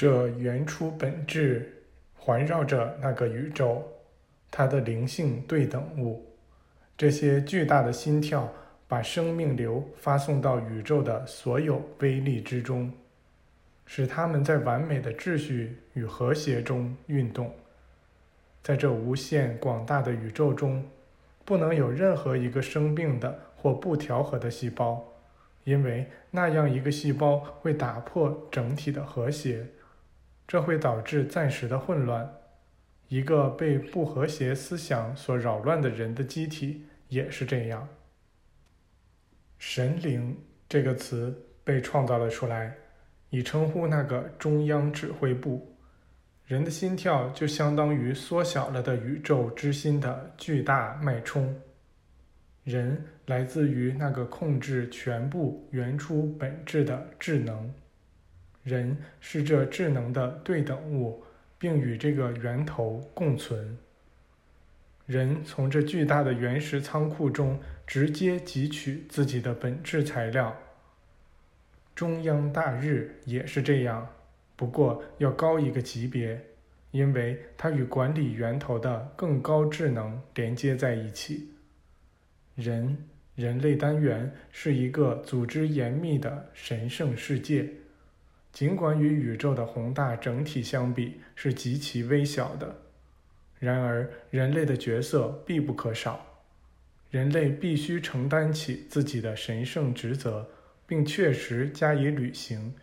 这原初本质环绕着那个宇宙，它的灵性对等物。这些巨大的心跳把生命流发送到宇宙的所有微粒之中，使它们在完美的秩序与和谐中运动。在这无限广大的宇宙中，不能有任何一个生病的或不调和的细胞，因为那样一个细胞会打破整体的和谐，这会导致暂时的混乱。一个被不和谐思想所扰乱的人的机体也是这样。神灵这个词被创造了出来，以称呼那个中央指挥部。人的心跳就相当于缩小了的宇宙之心的巨大脉冲。人来自于那个控制全部原初本质的智能。人是这智能的对等物，并与这个源头共存。人从这巨大的原石仓库中直接汲取自己的本质材料。中央大日也是这样。不过要高一个级别，因为它与管理源头的更高智能连接在一起。人，人类单元是一个组织严密的神圣世界，尽管与宇宙的宏大整体相比是极其微小的。然而，人类的角色必不可少，人类必须承担起自己的神圣职责，并确实加以履行，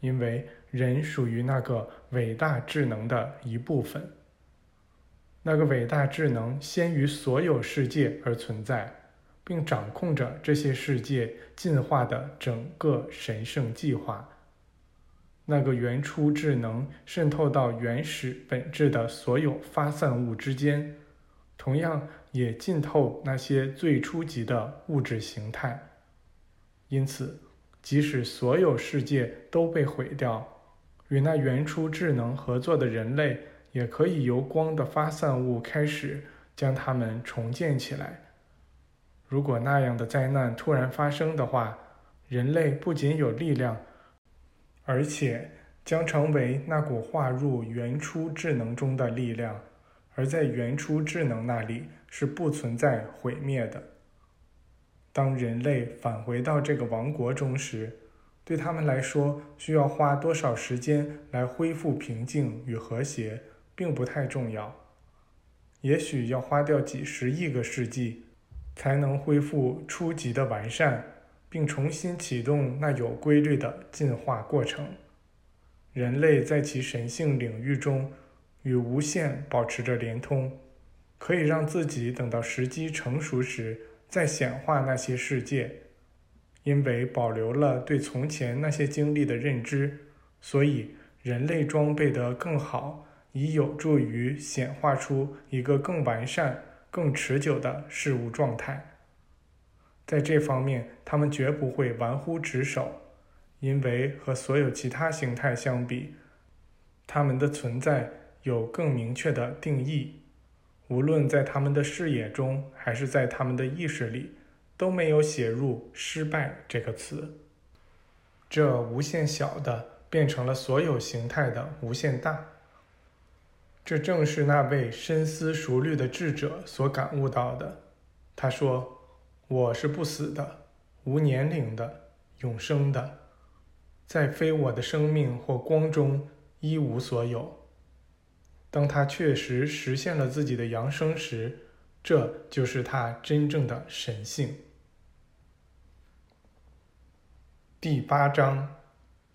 因为。人属于那个伟大智能的一部分。那个伟大智能先于所有世界而存在，并掌控着这些世界进化的整个神圣计划。那个原初智能渗透到原始本质的所有发散物之间，同样也浸透那些最初级的物质形态。因此，即使所有世界都被毁掉，与那原初智能合作的人类，也可以由光的发散物开始将它们重建起来。如果那样的灾难突然发生的话，人类不仅有力量，而且将成为那股划入原初智能中的力量，而在原初智能那里是不存在毁灭的。当人类返回到这个王国中时，对他们来说，需要花多少时间来恢复平静与和谐，并不太重要。也许要花掉几十亿个世纪，才能恢复初级的完善，并重新启动那有规律的进化过程。人类在其神性领域中与无限保持着连通，可以让自己等到时机成熟时再显化那些世界。因为保留了对从前那些经历的认知，所以人类装备得更好，以有助于显化出一个更完善、更持久的事物状态。在这方面，他们绝不会玩忽职守，因为和所有其他形态相比，他们的存在有更明确的定义，无论在他们的视野中，还是在他们的意识里。都没有写入“失败”这个词。这无限小的变成了所有形态的无限大。这正是那位深思熟虑的智者所感悟到的。他说：“我是不死的，无年龄的，永生的，在非我的生命或光中一无所有。”当他确实实现了自己的扬升时，这就是他真正的神性。第八章，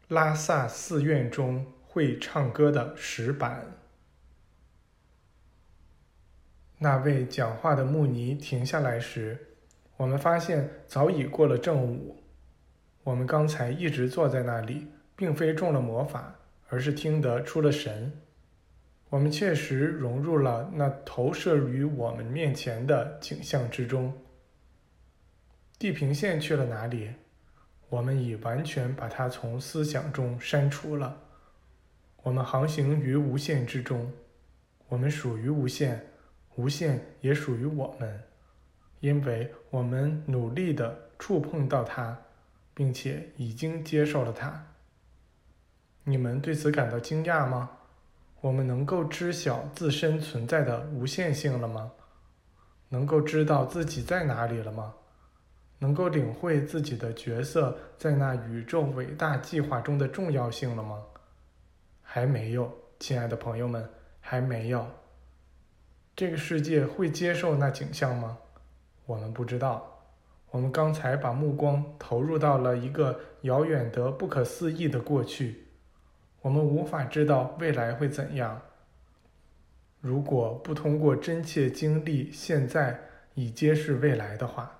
拉萨寺院中会唱歌的石板。那位讲话的穆尼停下来时，我们发现早已过了正午。我们刚才一直坐在那里，并非中了魔法，而是听得出了神。我们确实融入了那投射于我们面前的景象之中。地平线去了哪里？我们已完全把它从思想中删除了。我们航行于无限之中，我们属于无限，无限也属于我们，因为我们努力地触碰到它，并且已经接受了它。你们对此感到惊讶吗？我们能够知晓自身存在的无限性了吗？能够知道自己在哪里了吗？能够领会自己的角色在那宇宙伟大计划中的重要性了吗？还没有，亲爱的朋友们，还没有。这个世界会接受那景象吗？我们不知道。我们刚才把目光投入到了一个遥远得不可思议的过去，我们无法知道未来会怎样。如果不通过真切经历现在以揭示未来的话，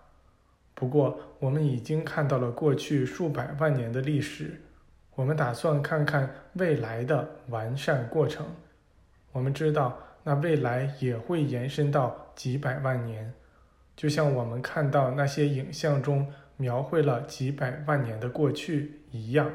不过我们已经看到了过去数百万年的历史，我们打算看看未来的完善过程。我们知道那未来也会延伸到几百万年。就像我们看到那些影像中描绘了几百万年的过去一样。